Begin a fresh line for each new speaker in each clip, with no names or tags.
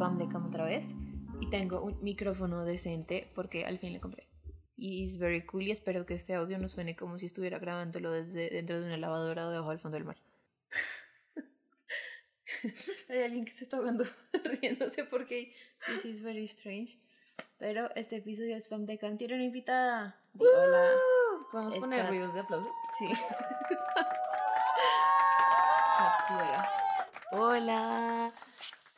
spam de cam otra vez y tengo un micrófono decente porque al fin le compré. Y es very cool y espero que este audio no suene como si estuviera grabándolo desde dentro de una lavadora o debajo del fondo del mar. Hay alguien que se está ahogando riéndose porque this is very strange. Pero este episodio de Spam de Cam tiene una invitada. Di hola.
¿Podemos
Está-
poner ruidos de aplausos?
Sí. Captura.
Hola,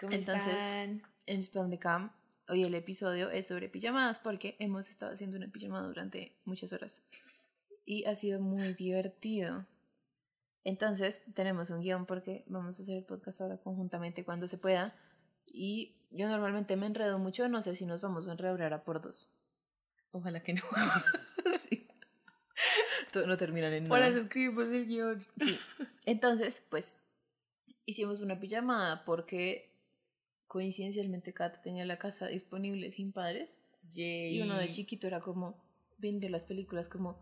¿cómo
Entonces,
están?
en Spam de Cam, hoy el episodio es sobre pijamadas porque hemos estado haciendo una pijamada durante muchas horas y ha sido muy divertido. Entonces, tenemos un guion porque vamos a hacer el podcast ahora conjuntamente cuando se pueda. Y yo normalmente me enredo mucho, no sé si nos vamos a enredar ahora por dos.
Ojalá que no.
sí. Todo no terminan en nada.
eso escribimos el guion.
Sí. Entonces, pues hicimos una pijamada porque coincidencialmente Kat tenía la casa disponible sin padres
Yay.
y uno de chiquito era como viendo las películas como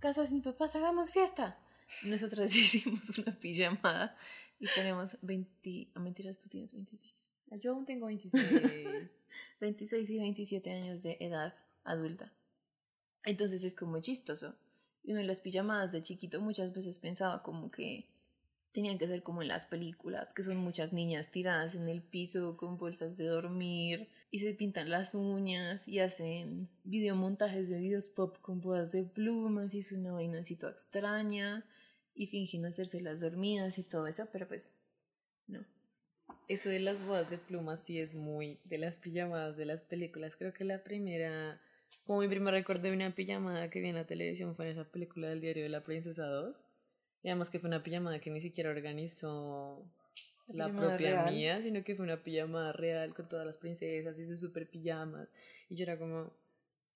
casa sin papás, hagamos fiesta. Y nosotras hicimos una pijamada y tenemos 20, a mentiras, tú tienes 26.
Yo aún tengo 26.
26 y 27 años de edad adulta. Entonces es como chistoso. Y uno en las pijamadas de chiquito muchas veces pensaba como que tenían que ser como en las películas, que son muchas niñas tiradas en el piso con bolsas de dormir y se pintan las uñas y hacen videomontajes de videos pop con bodas de plumas y es una vaina así toda extraña y fingen hacerse las dormidas y todo eso, pero pues no.
Eso de las bodas de plumas sí es muy de las pijamadas de las películas. Creo que la primera, como mi primer recuerdo de una pijamada que vi en la televisión fue en esa película del diario de la princesa 2. Y además que fue una pijamada que ni siquiera organizó la propia
real.
mía, sino que fue una pijamada real con todas las princesas y sus super pijamas. Y yo era como,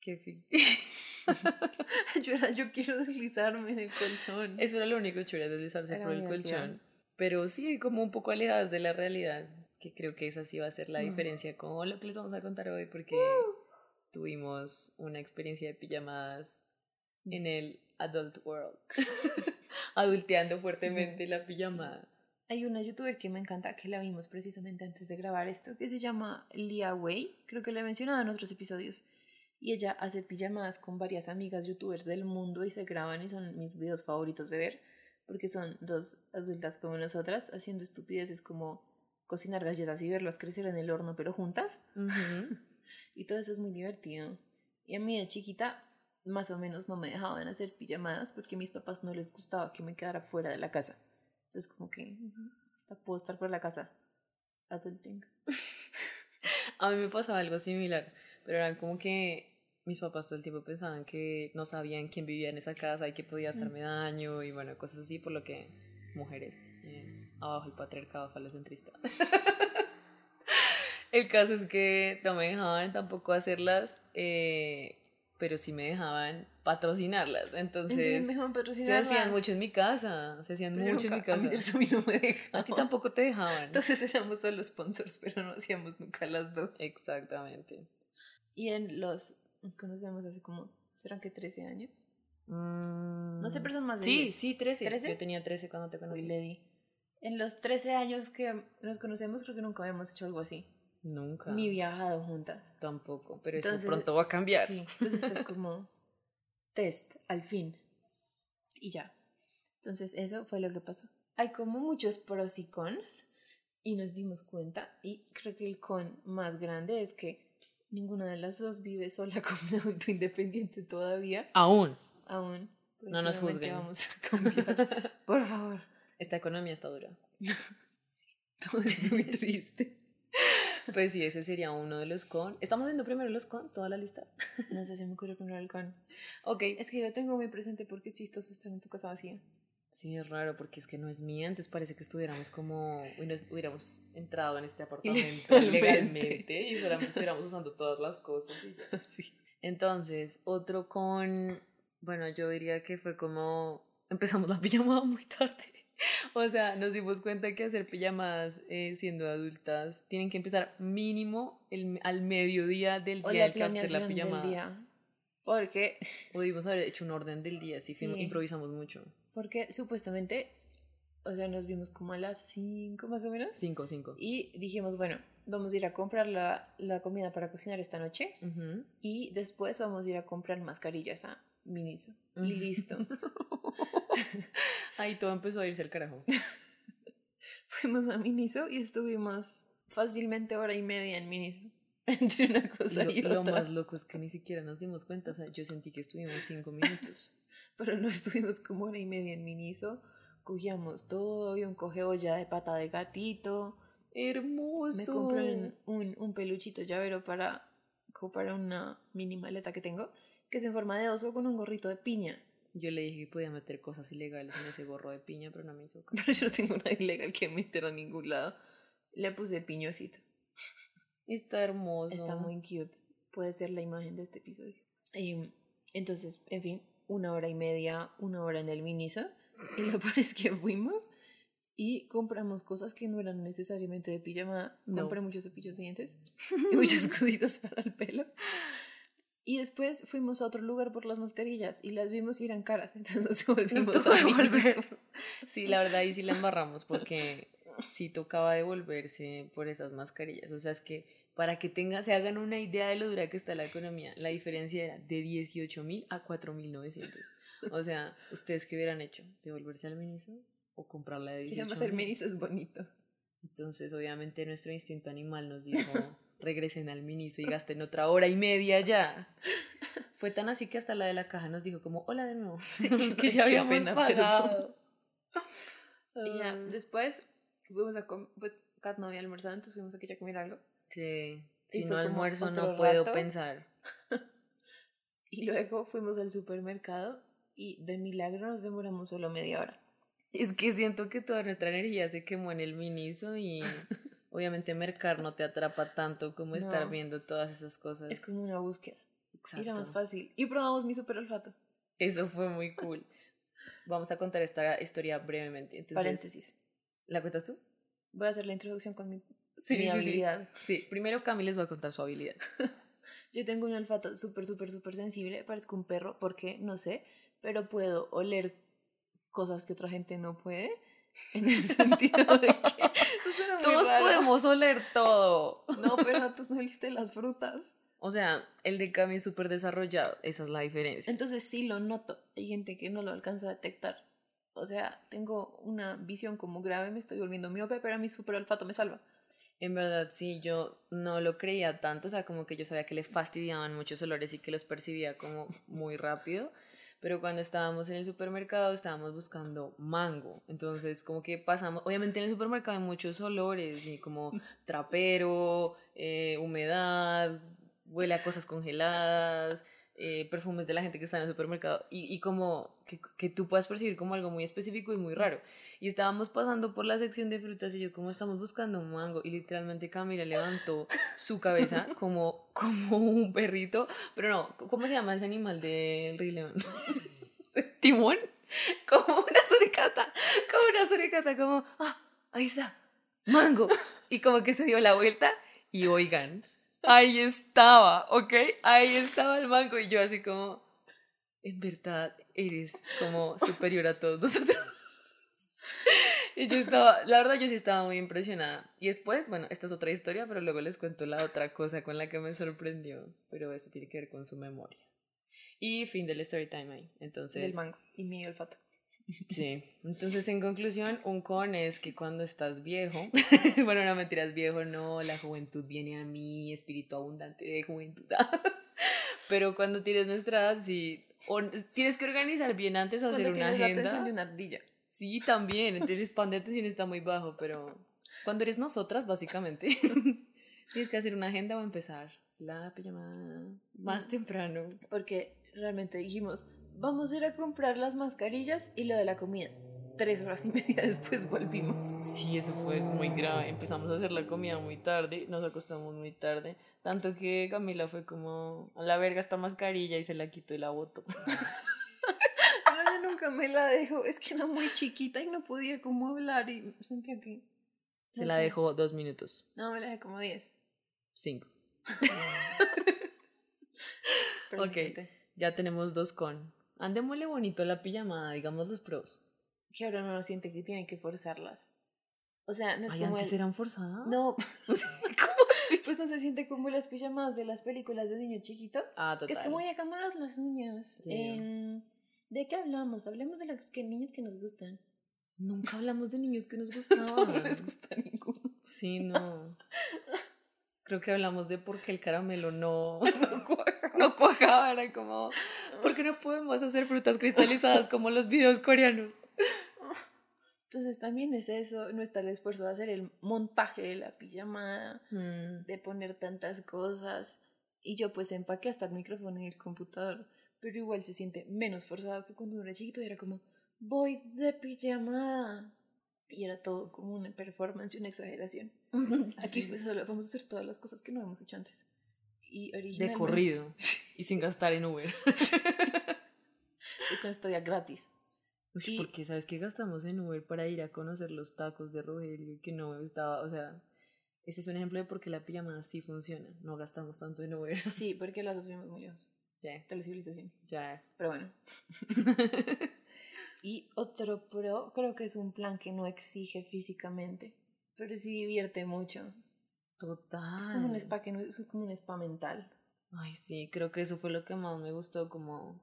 qué
yo era yo quiero deslizarme en el colchón.
Eso era lo único chévere, deslizarse
Era
por el colchón. Pero sí, como un poco alejadas de la realidad, que creo que esa sí va a ser la
Mm.
diferencia con lo que les vamos a contar hoy, porque tuvimos una experiencia de pijamadas en el adult world, adulteando fuertemente la pijamada.
Hay una youtuber que me encanta, que la vimos precisamente antes de grabar esto, que se llama Lia Wei, creo que la he mencionado en otros episodios. Y ella hace pijamadas con varias amigas youtubers del mundo y se graban y son mis videos favoritos de ver, porque son dos adultas como nosotras haciendo estupideces como cocinar galletas y verlas crecer en el horno pero juntas. Y todo eso es muy divertido. Y a mí de chiquita, más o menos no me dejaban hacer pijamadas porque a mis papás no les gustaba que me quedara fuera de la casa. Entonces, como que "Ujú, puedo estar fuera de la casa. Adulting.
A mí me pasaba algo similar, pero eran como que mis papás todo el tiempo pensaban que no sabían quién vivía en esa casa y que podía hacerme daño y bueno, cosas así, por lo que mujeres, eh, abajo el patriarcado falocentrista. el caso es que no me dejaban tampoco hacerlas, eh, pero sí me dejaban patrocinarlas, entonces
Entonces, me dejaban
se hacían mucho en mi casa, se hacían mucho en mi
A
casa.
mí, eso a mí no me dejaban.
A ti tampoco te dejaban.
Entonces éramos solo sponsors, pero no hacíamos nunca las dos.
Exactamente.
Y en los. Nos conocemos hace como. ¿Serán que 13 años?
No
No sé, pero son más de
Sí,
10.
sí, 13.
¿13?
Yo tenía 13 cuando te conocí.
Uy, Lady. En los 13 años que nos conocemos, creo que nunca habíamos hecho algo así.
Nunca.
Ni viajado juntas.
Tampoco, pero
Entonces,
eso pronto va a cambiar.
Sí, entonces esto es como test, al fin. Y ya. Entonces eso fue lo que pasó. Hay como muchos pros y cons y nos dimos cuenta y creo que el con más grande es que ninguna de las dos vive sola como un adulto independiente todavía.
Aún.
Aún.
No nos juzguen.
Vamos a cambiar. Por favor.
Esta economía está dura.
Todo es muy triste.
Pues sí, ese sería uno de los con. ¿Estamos haciendo primero los con? ¿Toda la lista?
No sé, se me ocurrió primero el con.
Ok.
Es que yo lo tengo muy presente porque es chistoso estar en tu casa vacía.
Sí, es raro porque es que no es mía, entonces parece que estuviéramos como. hubiéramos- entrado en este apartamento
Ilegalmente.
legalmente y solamente estuviéramos usando todas las cosas y ya.
Sí.
Entonces, otro con, bueno, yo diría que fue como, empezamos la pijamada muy tarde. O sea, nos dimos cuenta que hacer pijamadas eh, siendo adultas tienen que empezar mínimo el, al mediodía del
O
día al que hacer la
planeación del
pijamada.
día. Porque,
O debimos haber hecho un orden del día, así que
Sí.
improvisamos mucho.
porque supuestamente o sea, nos vimos como a las 5 más o menos.
5, 5.
Y dijimos, bueno, vamos a ir a comprar la, la comida para cocinar esta noche. Y después vamos a ir a comprar mascarillas a Miniso. Y listo.
Ahí todo empezó a irse al carajo.
Fuimos a Miniso y estuvimos fácilmente hora y media en Miniso. Entre una cosa
lo,
y otra.
Lo más loco es que ni siquiera nos dimos cuenta. O sea, yo sentí que estuvimos cinco minutos.
Pero no estuvimos como hora y media en Miniso. Cogíamos todo y un coge olla de pata de gatito.
Hermoso.
Me compré un, un, peluchito llavero para, para una mini maleta que tengo, que es en forma de oso con un gorrito de piña.
Yo le dije que podía meter cosas ilegales en ese gorro de piña, pero no me hizo
caso. Pero yo no tengo nada ilegal que meter a ningún lado. Le puse piñosito.
Está hermoso.
Está muy cute. Puede ser la imagen de este episodio. Em, entonces, en fin, una hora y media, una hora en el Miniso. Y lo peor es que fuimos y compramos cosas que no eran necesariamente de pijama. Compré muchos cepillos de dientes y muchas cositas para el pelo. Y después fuimos a otro lugar por las mascarillas y las vimos y eran caras, entonces volvimos a
volver. Sí, la verdad ahí sí la embarramos porque sí tocaba devolverse por esas mascarillas. O sea, es que para que tenga, se hagan una idea de lo dura que está la economía, la diferencia era de 18 mil a 4 mil 900. O sea, ¿ustedes qué hubieran hecho? ¿Devolverse al Miniso o comprarla de 18
Además, el Miniso es bonito.
Entonces, obviamente, nuestro instinto animal nos dijo, regresen al Miniso y gasten otra hora y media ya. Fue tan así que hasta la de la caja nos dijo como, hola de nuevo, que ya habíamos pena, pagado.
Y ya, después fuimos a comer, pues Kat no había almorzado, entonces fuimos a que a comer algo.
Sí, si no almuerzo no puedo pensar.
y luego fuimos al supermercado y de milagro nos demoramos solo media hora.
Es que siento que toda nuestra energía se quemó en el miniso y obviamente mercar no te atrapa tanto como estar viendo todas esas cosas.
Es como una búsqueda. Exacto. Era más fácil. Y probamos mi super olfato.
Eso fue muy cool. Vamos a contar esta historia brevemente. Entonces,
Paréntesis.
¿La cuentas tú?
Voy a hacer la introducción con mi, mi habilidad.
Sí. primero Cami les va a contar su habilidad.
Yo tengo un olfato súper, súper, súper sensible. Parezco un perro porque, no sé, pero puedo oler cosas que otra gente no puede. En el sentido de que
todos podemos oler todo.
No, pero tú no oliste las frutas.
O sea, el de Cami es súper desarrollado, esa es la diferencia.
Entonces sí lo noto. Hay gente que no lo alcanza a detectar. O sea, tengo una visión como grave, me estoy volviendo miope, pero a mi super olfato me salva.
En verdad, sí, yo no lo creía tanto, o sea, como que yo sabía que le fastidiaban muchos olores y que los percibía como muy rápido pero cuando estábamos en el supermercado estábamos buscando mango. Entonces, como que pasamos, obviamente en el supermercado hay muchos olores, y como trapero, eh, humedad, huele a cosas congeladas, eh, perfumes de la gente que está en el supermercado, y, y como que, que, tú puedas percibir como algo muy específico y muy raro. Y estábamos pasando por la sección de frutas y yo como estamos buscando un mango y literalmente Camila levantó su cabeza como, como un perrito, pero no, ¿cómo se llama ese animal del Rey León? ¿Timón? Como una suricata, como una suricata, como, ah, ahí está, mango. Y como que se dio la vuelta y oigan, ahí estaba, ¿ok? Ahí estaba el mango y yo así como, en verdad, eres como superior a todos nosotros. Y yo estaba, la verdad yo sí estaba muy impresionada. Y después, bueno, esta es otra historia, pero luego les cuento la otra cosa con la que me sorprendió. Pero eso tiene que ver con su memoria. Y fin del story time ahí. Entonces...
Del mango y mi olfato.
Sí, entonces en conclusión, un con es que cuando estás viejo, bueno, no mentiras, viejo, no, la juventud viene a mí, espíritu abundante de juventud. Pero cuando tienes nuestra edad, sí, tienes que organizar bien antes hacer una agenda. La
atención de una ardilla.
Sí, también. Entonces, pan de atención está muy bajo, pero cuando eres nosotras, básicamente, tienes que hacer una agenda o empezar la pijamada más mm. temprano.
Porque realmente dijimos, vamos a ir a comprar las mascarillas y lo de la comida. Tres horas y media después volvimos.
Sí, eso fue muy grave. Empezamos a hacer la comida muy tarde, nos acostamos muy tarde. Tanto que Camila fue como, a la verga esta mascarilla y se la quitó y la botó.
nunca me la dejó. Es que era muy chiquita y no podía como hablar y sentía que...
Se la dejó dos minutos.
No, me la dejé como diez.
Cinco. ok, ya tenemos dos con. Andémosle bonito la pijamada, digamos los pros.
que ahora no siente que tiene que forzarlas. O sea, no es
Ay,
como
antes
el-
eran forzadas.
No,
¿Cómo así?
pues no se siente como las pijamadas de las películas de niño chiquito.
Ah, total.
Que es como, ya cámaras las niñas. Em, ¿De qué hablamos? Hablemos de los que niños que nos gustan.
Nunca hablamos de niños que nos
no
gustaban.
les gusta ninguno.
sí, no. Creo que hablamos de por qué el caramelo no,
No.
No cuajaba. Era como, ¿por qué no podemos hacer frutas cristalizadas como los videos coreanos?
Entonces también es eso, no está el esfuerzo de hacer el montaje de la pijamada,
Mm,
de poner tantas cosas. Y yo pues empaqué hasta el micrófono en el computador, pero igual se siente menos forzado que cuando uno era chiquito y era como, voy de pijamada. Y era todo como una performance y una exageración. Aquí
sí.
fue solo, vamos a hacer todas las cosas que no hemos hecho antes. Y
de
originalmente...
corrido y sin gastar en Uber.
Y con estadía gratis.
Uy,
Y-
porque sabes que gastamos en Uber para ir a conocer los tacos de Rogelio que no estaba, o sea, ese es un ejemplo de por qué la pijamada sí funciona. No gastamos tanto en Uber.
Sí, porque las dos vimos muy lejos
ya,
de la civilización.
ya.
Pero bueno. Y otro pro, creo que es un plan que no exige físicamente, pero sí divierte mucho.
Total.
Es como un spa que no es como un spa mental.
Ay, sí, creo que eso fue lo que más me gustó, como...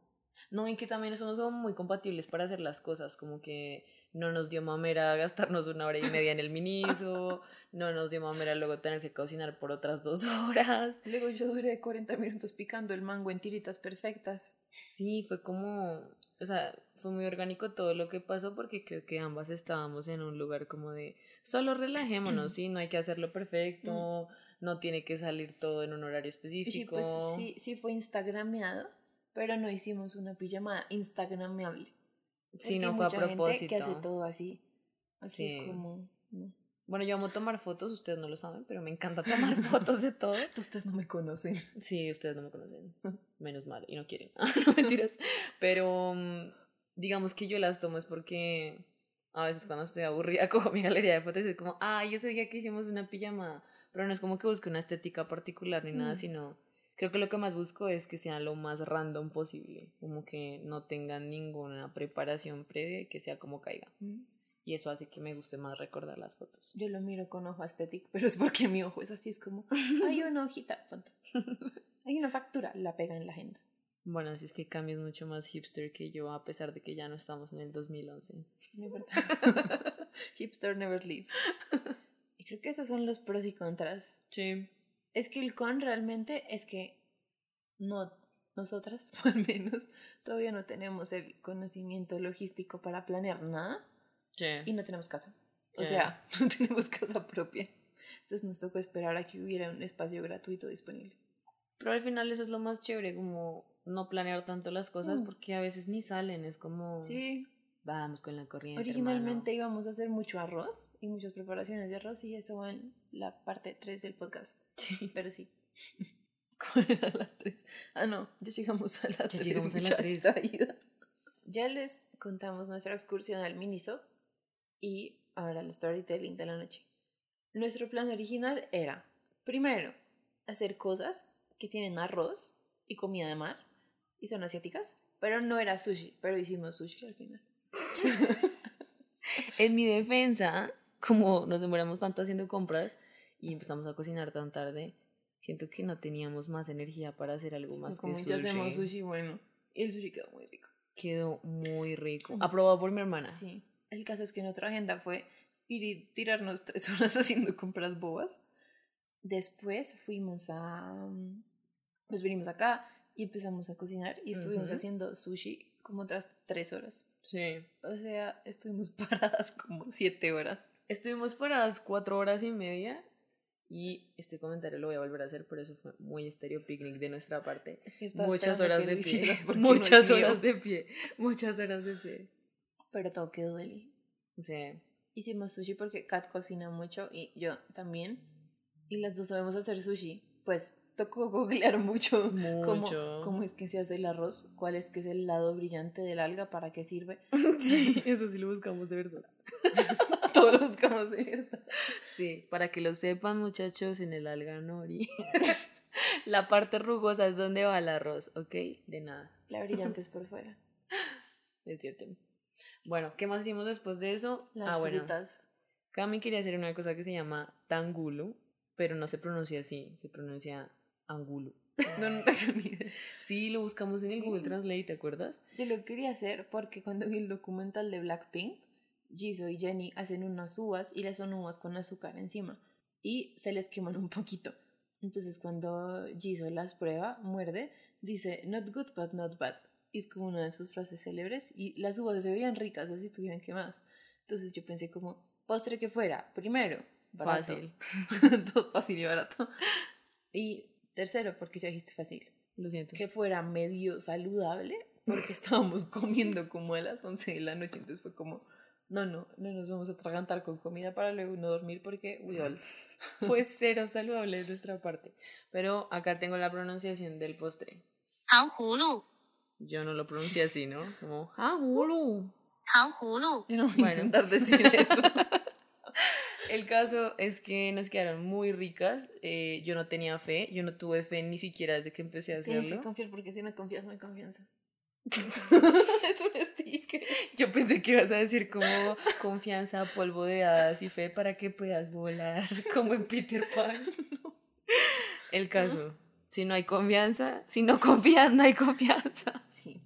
No, y que también somos como muy compatibles para hacer las cosas, como que no nos dio mamera gastarnos una hora y media en el miniso, no nos dio mamera luego tener que cocinar por otras dos horas.
Luego yo duré 40 minutos picando el mango en tiritas perfectas.
Sí, fue como, o sea, fue muy orgánico todo lo que pasó porque creo que ambas estábamos en un lugar como de, solo relajémonos, sí, no hay que hacerlo perfecto, no tiene que salir todo en un horario
Y sí,
específico.
pues sí, sí fue instagrameado, pero no hicimos una pijamada instagrameable.
Sí,
Porque
no fue a propósito.
que hace todo así. Aquí
Sí.
es como... no.
Bueno, yo amo tomar fotos, ustedes no lo saben, pero me encanta tomar fotos de todo.
Ustedes no me conocen.
Sí, ustedes no me conocen, menos mal, y no quieren, no mentiras. Pero mm, digamos que yo las tomo es porque a veces cuando estoy aburrida cojo mi galería de fotos y soy como, ay, ese día que hicimos una pijamada. Pero no es como que busque una estética particular ni nada,
Mm.
sino creo que lo que más busco es que sea lo más random posible, como que no tengan ninguna preparación previa y que sea como caiga. Y eso hace que me guste más recordar las fotos.
Yo lo miro con ojo estético, pero es porque mi ojo es así, es como, hay una hojita, foto. Hay una factura, la pega en la agenda.
Bueno, así es que Cami es mucho más hipster que yo, a pesar de que ya no estamos en el 2011.
De verdad. Hipster never leave. Y creo que esos son los pros y contras.
Sí.
Es que el con realmente es que no, nosotras, al menos, todavía no tenemos el conocimiento logístico para planear nada
Sí.
y no tenemos casa. O
Sí.
sea, no tenemos casa propia. Entonces nos tocó esperar a que hubiera un espacio gratuito disponible.
Pero al final eso es lo más chévere, como no planear tanto las cosas,
Mm.
porque a veces ni salen, es como...
Sí,
Vamos con la corriente.
originalmente íbamos a hacer mucho arroz y muchas preparaciones de arroz y eso va en la parte 3 del podcast.
Sí.
Pero sí. ¿Cuál era la 3? Ah, no, ya llegamos a la
Ya
3.
llegamos a la
mucha
tres.
distraída. Ya les contamos nuestra excursión al Miniso y ahora el storytelling de la noche. Nuestro plan original era, primero, hacer cosas que tienen arroz y comida de mar y son asiáticas, pero no era sushi, pero hicimos sushi al final.
En mi defensa, como nos demoramos tanto haciendo compras y empezamos a cocinar tan tarde, siento que no teníamos más energía para hacer algo más
Como
que sushi.
hacemos sushi, bueno, y el sushi quedó muy rico.
Quedó muy rico.
Mm.
Aprobado por mi hermana.
Sí. El caso es que nuestra agenda fue ir y tirarnos tres horas haciendo compras bobas. Después fuimos a... mm, Pues venimos acá y empezamos a cocinar y estuvimos
Ujú.
haciendo sushi como otras tres horas.
Sí.
O sea, estuvimos paradas como siete horas.
Estuvimos paradas cuatro horas y media y este comentario lo voy a volver a hacer, pero eso fue muy estéreo picnic de nuestra parte.
Es que
Muchas horas de pie.
no
Muchas horas de pie. Muchas horas de pie.
Pero todo quedó deli.
Sí.
Hicimos sushi porque Kat cocina mucho y yo también. Y las dos sabemos hacer sushi. Pues tocó googlear mucho,
Mucho.
cómo es que se hace el arroz, cuál es que es el lado brillante del alga, para qué sirve.
Sí, eso sí lo buscamos de verdad.
Todo lo buscamos de verdad.
Sí, para que lo sepan muchachos, en el alga nori. La parte rugosa es donde va el arroz, ¿ok? De nada,
La brillante es por fuera.
es cierto. Bueno, ¿qué más hicimos después de eso?
Las
ah, bueno.
frutas.
Cami quería hacer una cosa que se llama tangulu, pero no se pronuncia así, se pronuncia angulu.
No, no tengo ni idea.
Sí, lo buscamos en el
Sí.
Google Translate, ¿te acuerdas?
Yo lo quería hacer porque cuando vi el documental de Blackpink, Jisoo y Jenny hacen unas uvas y las son uvas con azúcar encima y se les queman un poquito. Entonces cuando Jisoo las prueba, muerde, dice not good but not bad. Y es como una de sus frases célebres y las uvas se veían ricas así estuvieran quemadas. Entonces yo pensé como postre que fuera, primero, barato.
Fácil.
Todo fácil y barato. Y Tercero, porque ya dijiste fácil.
Lo siento.
Que fuera medio saludable, porque estábamos comiendo como a las 11 de la noche, entonces fue como, no, no, no nos vamos a atragantar con comida para luego no dormir porque, we all.
fue cero saludable de nuestra parte. Pero acá tengo la pronunciación del postre.
Hulu.
Yo no lo pronuncié así, ¿no? Como,
Hulu. Hulu.
Yo no voy a intentar decir eso.
El caso es que nos quedaron muy ricas. eh, yo no tenía fe, yo no tuve fe ni siquiera desde que empecé a
Tienes que
hacerlo.
confiar porque si no confías, no hay confianza. es un sticker.
Yo pensé que ibas a decir como confianza, polvo de hadas y fe para que puedas volar, como en Peter Pan. El caso, si no hay confianza, si no confías, no hay confianza.
Sí.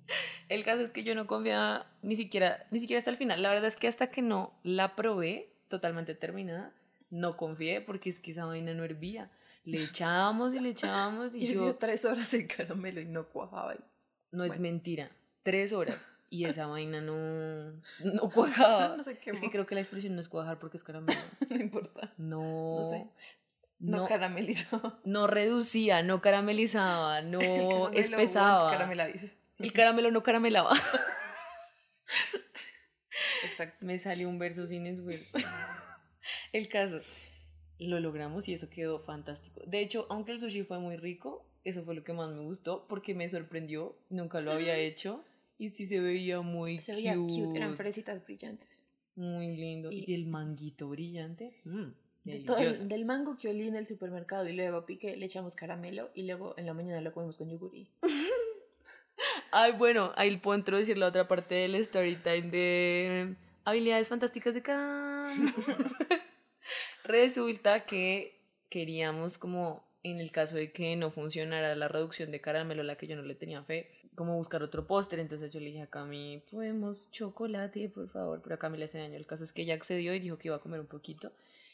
El caso es que yo no confiaba ni siquiera, ni siquiera hasta el final. La verdad es que hasta que no la probé totalmente terminada, no confié porque es que esa vaina no hervía. Le echábamos y le echábamos y
Y
yo...
tres horas el caramelo y no cuajaba. y-
No es
Bueno.
mentira. Tres horas. Y esa vaina no, no cuajaba.
No.
Es que creo que la expresión no es cuajar porque es caramelo.
No importa.
No.
No sé. No,
No,
caramelizado.
no reducía, no caramelizaba, no espesaba. El caramelo no caramelaba.
Exacto.
Me salió un verso sin esfuerzo. El caso, lo logramos y eso quedó fantástico. De hecho, aunque el sushi fue muy rico, eso fue lo que más me gustó porque me sorprendió. Nunca lo había hecho y sí se veía muy
Se veía cute,
cute.
eran fresitas brillantes.
Muy lindo. Y,
Y-
el manguito brillante. mm,
De todo el- del mango que olí en el supermercado y luego piqué, le echamos caramelo y luego en la mañana lo comimos con yogur y
Ay, bueno, ahí puedo introducir la otra parte del story time de habilidades fantásticas de Cam. Resulta que queríamos como en el caso de que no funcionara la reducción de caramelo la que yo no le tenía fe, como buscar otro postre, entonces yo le dije a Cami, podemos chocolate, por favor, pero a Cami le hace daño. El caso es que ella accedió y dijo que iba a comer un poquito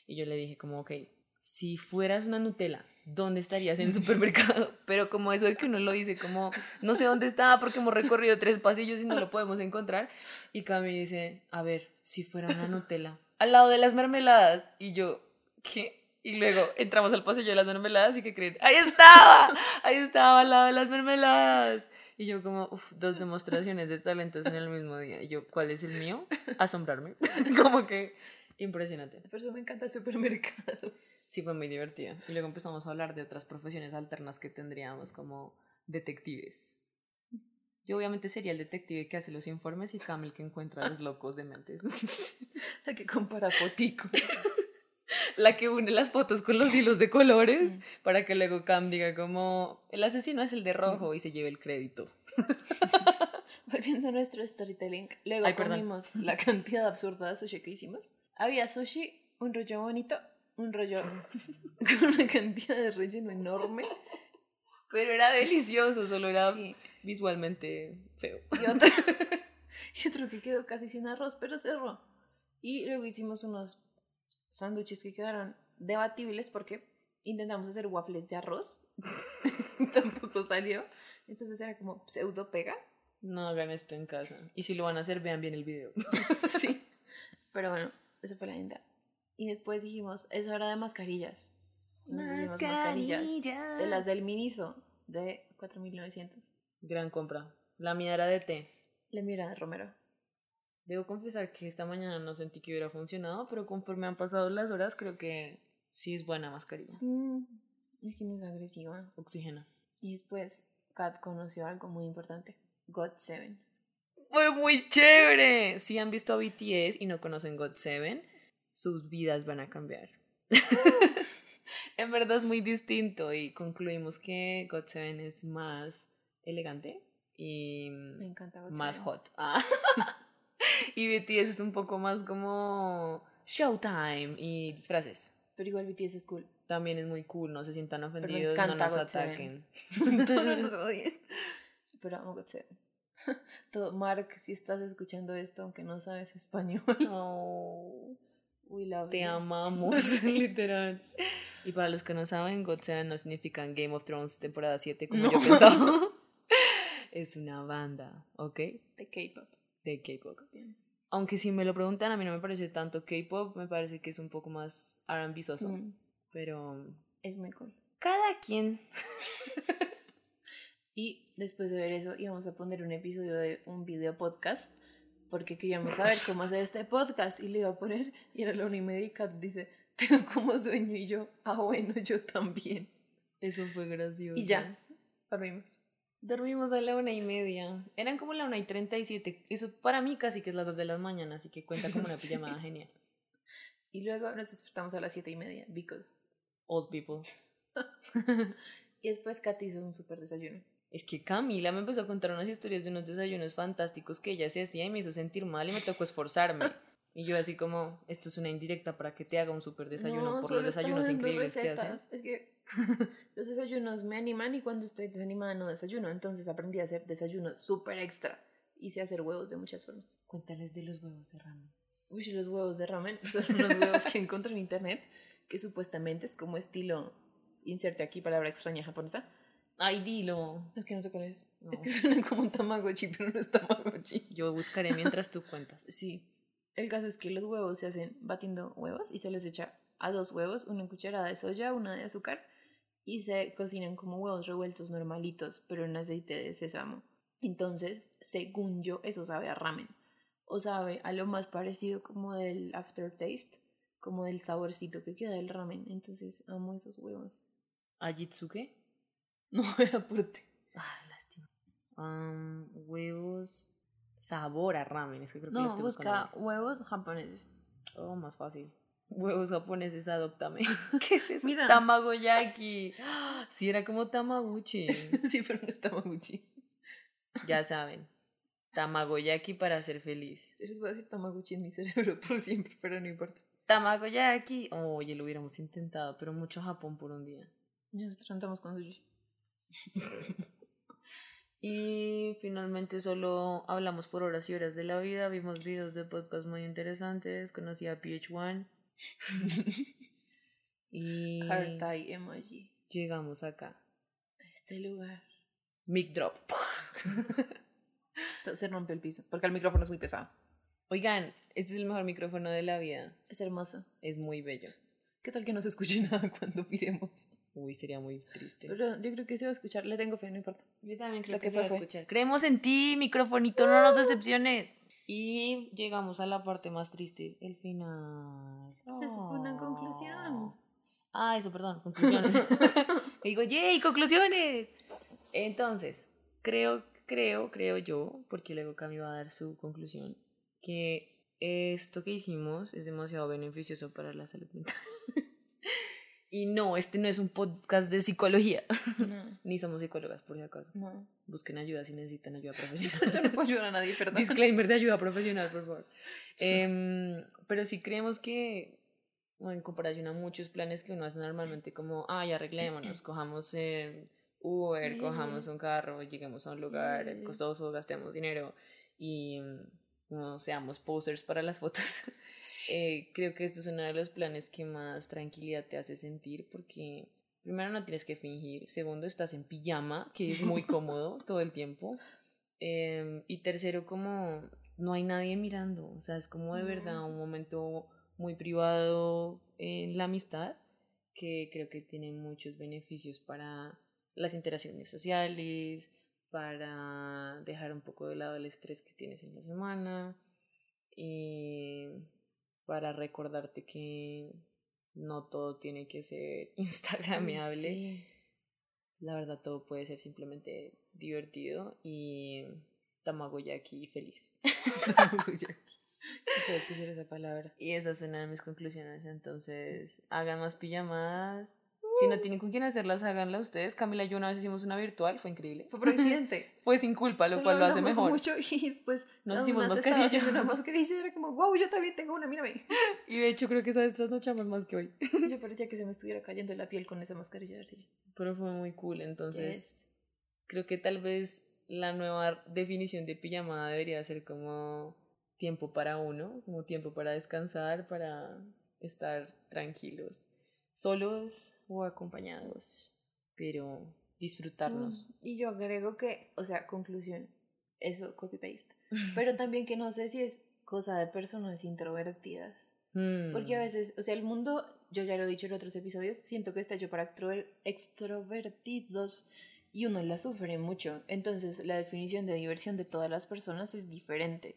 y yo le dije como, ok, si fueras una Nutella, ¿dónde estarías en el supermercado? Pero como eso de que uno lo dice, como no sé dónde está porque hemos recorrido tres pasillos y no lo podemos encontrar. Y Cami dice, a ver, si fuera una Nutella, al lado de las mermeladas. Y yo, ¿qué? Y luego entramos al pasillo de las mermeladas y que creen, ahí estaba, ahí estaba al lado de las mermeladas. Y yo como, uff, dos demostraciones de talentos en el mismo día. Y yo, ¿cuál es el mío? Asombrarme. como que impresionante.
por eso me encanta el supermercado.
Sí, fue muy divertida. Y luego empezamos a hablar de otras profesiones alternas que tendríamos como detectives. Yo obviamente sería el detective que hace los informes y Camel que encuentra a los locos dementes.
La que compara foticos.
La que une las fotos con los hilos de colores para que luego Cam diga como el asesino es el de rojo y se lleve el crédito.
Volviendo a nuestro storytelling, luego
Ay,
comimos la cantidad absurda de sushi que hicimos. Había sushi, un rollo bonito, un rollo con una cantidad de relleno enorme.
Pero era delicioso, solo era
Sí.
visualmente feo.
Y otro, y otro que quedó casi sin arroz, pero cerró. Y luego hicimos unos sándwiches que quedaron debatibles porque intentamos hacer waffles de arroz. Tampoco salió. Entonces era como pseudo pega.
No hagan esto en casa. Y si lo van a hacer, vean bien el video.
sí. Pero bueno, esa fue la idea. Y después dijimos, es hora de mascarillas. Mascarillas. De las del Miniso de 4900.
Gran compra. La mía era de té.
Le mira de Romero.
Debo confesar que esta mañana no sentí que hubiera funcionado, pero conforme han pasado las horas, creo que sí es buena mascarilla.
Mm, es que no es agresiva.
Oxígena.
Y después Kat conoció algo muy importante. God 7.
Fue muy chévere. Si han visto a BTS y no conocen God 7, sus vidas van a cambiar. en verdad es muy distinto y concluimos que God 7 es más elegante y
Me encanta God
más
7.
hot. Ah. y BTS es un poco más como Showtime y disfraces.
Pero igual BTS es cool.
También es muy cool, no se sientan
me
ofendidos, no nos
God Seven.
ataquen.
Pero amo God Seven. Todo, Mark, si estás escuchando esto, aunque no sabes español,
Oh,
we love
te
you.
amamos, literal. Y para los que no saben, God Seven no significan Game of Thrones temporada 7 como
No.
yo pensaba. es una banda, ¿ok?
De K-pop.
De K-pop. Aunque si me lo preguntan, a mí no me parece tanto K-pop, me parece que es un poco más R&B soso.
Mm,
Pero
es muy cool.
cada quien.
Y después de ver eso, íbamos a poner un episodio de un video podcast. Porque queríamos saber cómo hacer este podcast. Y le iba a poner. Y era la una y media. Y Kat dice: Tengo como sueño. Y yo, ah, bueno, yo también.
Eso fue gracioso.
Y ya, dormimos.
Dormimos a la una y media. Eran como la una y treinta y siete. Eso para mí casi que es las dos de la mañana, así que cuenta como una
Sí.
pijamada genial.
Y luego nos despertamos a las siete y media. Because.
Old people.
Y después Kat hizo un súper desayuno.
Es que Camila me empezó a contar unas historias de unos desayunos fantásticos que ella se hacía y me hizo sentir mal y me tocó esforzarme. Y yo así como, esto es una indirecta para que te haga un súper desayuno
No,
por los desayunos increíbles que haces.
Es que los desayunos me animan y cuando estoy desanimada no desayuno. Entonces aprendí a hacer desayuno súper extra. Y sé hacer huevos de muchas formas.
Cuéntales de los huevos de ramen.
Uy, los huevos de ramen son unos huevos que encontré en internet que supuestamente es como estilo, inserte aquí palabra extraña japonesa.
Ay, dilo.
Es que no sé cuál es.
No.
Es que suena como un tamagotchi, pero no es tamagotchi.
Yo buscaré mientras tú cuentas.
Sí. El caso es que los huevos se hacen batiendo huevos y se les echa a dos huevos una cucharada de soya, una de azúcar y se cocinan como huevos revueltos normalitos, pero en aceite de sésamo. Entonces, según yo, eso sabe a ramen. O sabe a lo más parecido como del aftertaste, como del saborcito que queda del ramen. Entonces, amo esos huevos.
¿Ajitsuke?
No, era puro té.
Ah, lástima. Am, huevos. Sabor a ramen. Es que creo que lo
No,
estoy
busca
buscando.
huevos japoneses.
Oh, más fácil. Huevos japoneses, adóptame. ¿Qué es eso?
Mira.
Tamagoyaki. Sí, era como Tamaguchi.
sí, pero no es tamaguchi.
ya saben. Tamagoyaki para ser feliz.
Yo les voy a decir tamaguchi en mi cerebro por siempre, pero no importa.
Tamagoyaki. Oye, lo hubiéramos intentado, pero mucho Japón por un día.
Ya nos tratamos con sushi.
Y finalmente solo hablamos por horas y horas de la vida, vimos videos de podcast muy interesantes, conocí a PH1 y
Heart emoji.
llegamos acá.
A este lugar.
Mic drop.
Se rompe el piso, porque el micrófono es muy pesado.
Oigan, este es el mejor micrófono de la vida.
Es hermoso.
Es muy bello.
¿Qué tal que no se escuche nada cuando miremos?
Uy, sería muy triste.
Pero yo creo que se va a escuchar. Le tengo fe, no importa.
Yo también
creo
creo
que
que
se va a
escuchar. Creemos en ti, microfonito, no nos decepciones. Y llegamos a la parte más triste, el final.
Eso fue una conclusión.
Ah, eso, perdón, conclusiones. y digo, ¡yay! ¡Conclusiones! Entonces, creo, creo, creo yo, porque luego Cami va a dar su conclusión, que esto que hicimos es demasiado beneficioso para la salud mental. y no, este no es un podcast de psicología.
No,
Ni somos psicólogas, por si acaso.
no.
Busquen ayuda si necesitan ayuda profesional.
Yo no puedo ayudar a nadie, perdón.
Disclaimer de ayuda profesional, por favor. Em, pero sí creemos que, bueno, en comparación a muchos planes que uno hace normalmente, como, ay, arreglémonos, cojamos eh, Uber, cojamos un carro, lleguemos a un lugar
Yeah.
costoso, gastemos dinero y no seamos posers para las fotos. Eh, creo que este es uno de los planes que más tranquilidad te hace sentir porque primero no tienes que fingir, segundo estás en pijama, que es muy cómodo todo el tiempo, Em, y tercero como no hay nadie mirando, o sea, es como de verdad un momento muy privado en la amistad que creo que tiene muchos beneficios para las interacciones sociales, para dejar un poco de lado el estrés que tienes en la semana y para recordarte que no todo tiene que ser instagrameable.
Sí.
La verdad todo puede ser simplemente divertido y tamagoyaki feliz.
Esa palabra.
y esa es una de mis conclusiones. Entonces, hagan más pijamadas, Si no tienen con quién hacerlas, háganla ustedes. Camila y yo una vez hicimos una virtual, fue increíble.
Fue por accidente.
Fue sin culpa, lo
Solo
cual lo hace mejor.
mucho y después
Nos hicimos mascarilla.
una mascarilla y era como, wow, yo también tengo una, mírame.
Y de hecho creo que esa vez trasnochamos más que hoy.
Yo parecía que se me estuviera cayendo la piel con esa mascarilla de arcilla.
Pero fue muy cool, entonces
Yes.
creo que tal vez la nueva definición de pijamada debería ser como tiempo para uno, como tiempo para descansar, para estar tranquilos, solos o acompañados, pero disfrutarnos.
Mm, Y yo agrego que, o sea, conclusión, eso copy-paste. Pero también que no sé si es cosa de personas introvertidas.
Mm.
Porque a veces, o sea, el mundo, yo ya lo he dicho en otros episodios, siento que está hecho para extrover- extrovertidos y uno la sufre mucho. Entonces, la definición de diversión de todas las personas es diferente.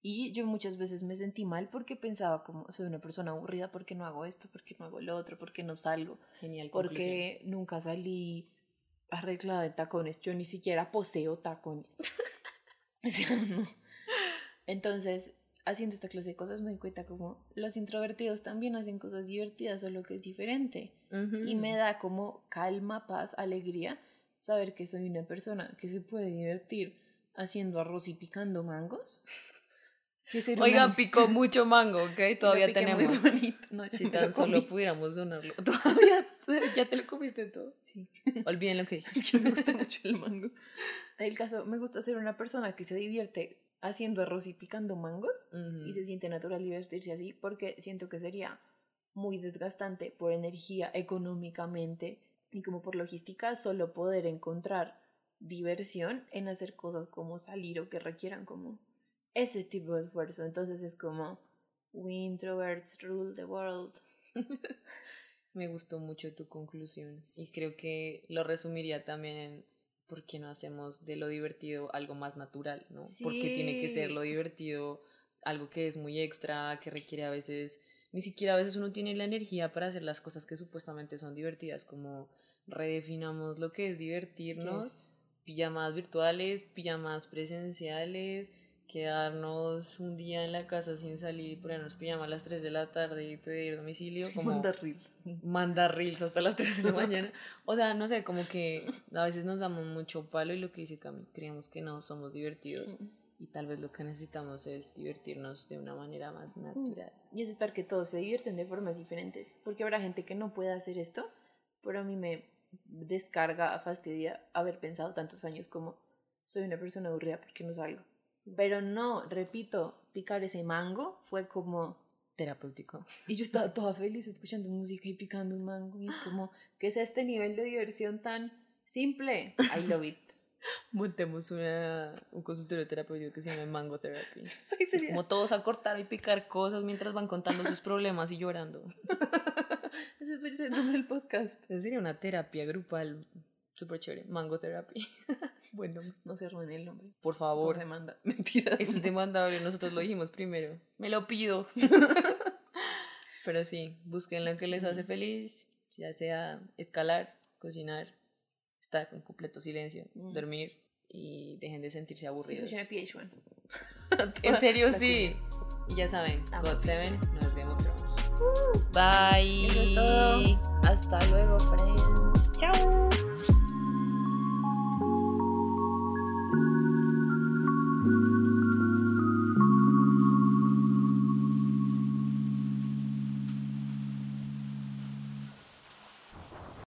Y yo muchas veces me sentí mal porque pensaba como soy una persona aburrida porque no hago esto, porque no hago lo otro, porque no salgo,
Genial conclusión.
porque nunca salí arreglada de tacones, yo ni siquiera poseo tacones. o sea, no. Entonces, haciendo esta clase de cosas me di cuenta como los introvertidos también hacen cosas divertidas, solo que es diferente.
Ujú.
Y me da como calma, paz, alegría saber que soy una persona que se puede divertir haciendo arroz y picando mangos. Ser
Oigan, picó mucho mango, ¿ok? Todavía
piqué muy
tenemos.
bonito. No,
Si tan
lo
solo pudiéramos donarlo. Todavía, ya te lo comiste todo.
Sí.
Olviden lo que dije.
Yo me gusta mucho el mango. El caso, me gusta ser una persona que se divierte haciendo arroz y picando mangos y se siente natural divertirse así porque siento que sería muy desgastante por energía, económicamente y como por logística solo poder encontrar diversión en hacer cosas como salir o que requieran como ese tipo de esfuerzo. Entonces es como we introverts rule the world.
Me gustó mucho tu conclusión y creo que lo resumiría también en por qué no hacemos de lo divertido algo más natural, ¿no? Porque tiene que ser
Sí.
lo divertido algo que es muy extra, que requiere a veces, ni siquiera a veces uno tiene la energía para hacer las cosas que supuestamente son divertidas, como redefinamos lo que es divertirnos,
Yes.
pijamas virtuales, pijamas presenciales, quedarnos un día en la casa sin salir y ponernos pijama a las 3 de la tarde y pedir domicilio, como
Mandar reels.
mandar reels hasta las 3 de la mañana. O sea, no sé, como que a veces nos damos mucho palo y lo que dice Cami, creemos que no somos divertidos y tal vez lo que necesitamos es divertirnos de una manera más natural.
Y es para que todos se divierten de formas diferentes. Porque habrá gente que no puede hacer esto, pero a mí me descarga, fastidia haber pensado tantos años como soy una persona aburrida porque no salgo. Pero no, repito, picar ese mango fue como...
Terapéutico.
Y yo estaba toda feliz escuchando música y picando un mango. Y es como, ¿qué es este nivel de diversión tan simple? I love it.
Montemos una, un consultorio terapéutico que se llama Mango Therapy. Es como todos a cortar y picar cosas mientras van contando sus problemas y llorando.
Ese parece el nombre del podcast.
Sería una terapia grupal súper chévere. Mango Therapy. bueno,
No se roben el nombre.
por favor.
demanda. Mentira.
Eso es demandable, nosotros lo dijimos primero. Me lo pido. Pero sí, busquen lo que les hace feliz, ya sea escalar, cocinar, estar en completo silencio,
Mm.
dormir y dejen de sentirse aburridos.
A PH1.
En serio, sí. Y ya saben,
Amo.
God Seven no es Game of Thrones. Bye.
Eso es todo. Hasta luego, friends. Chao.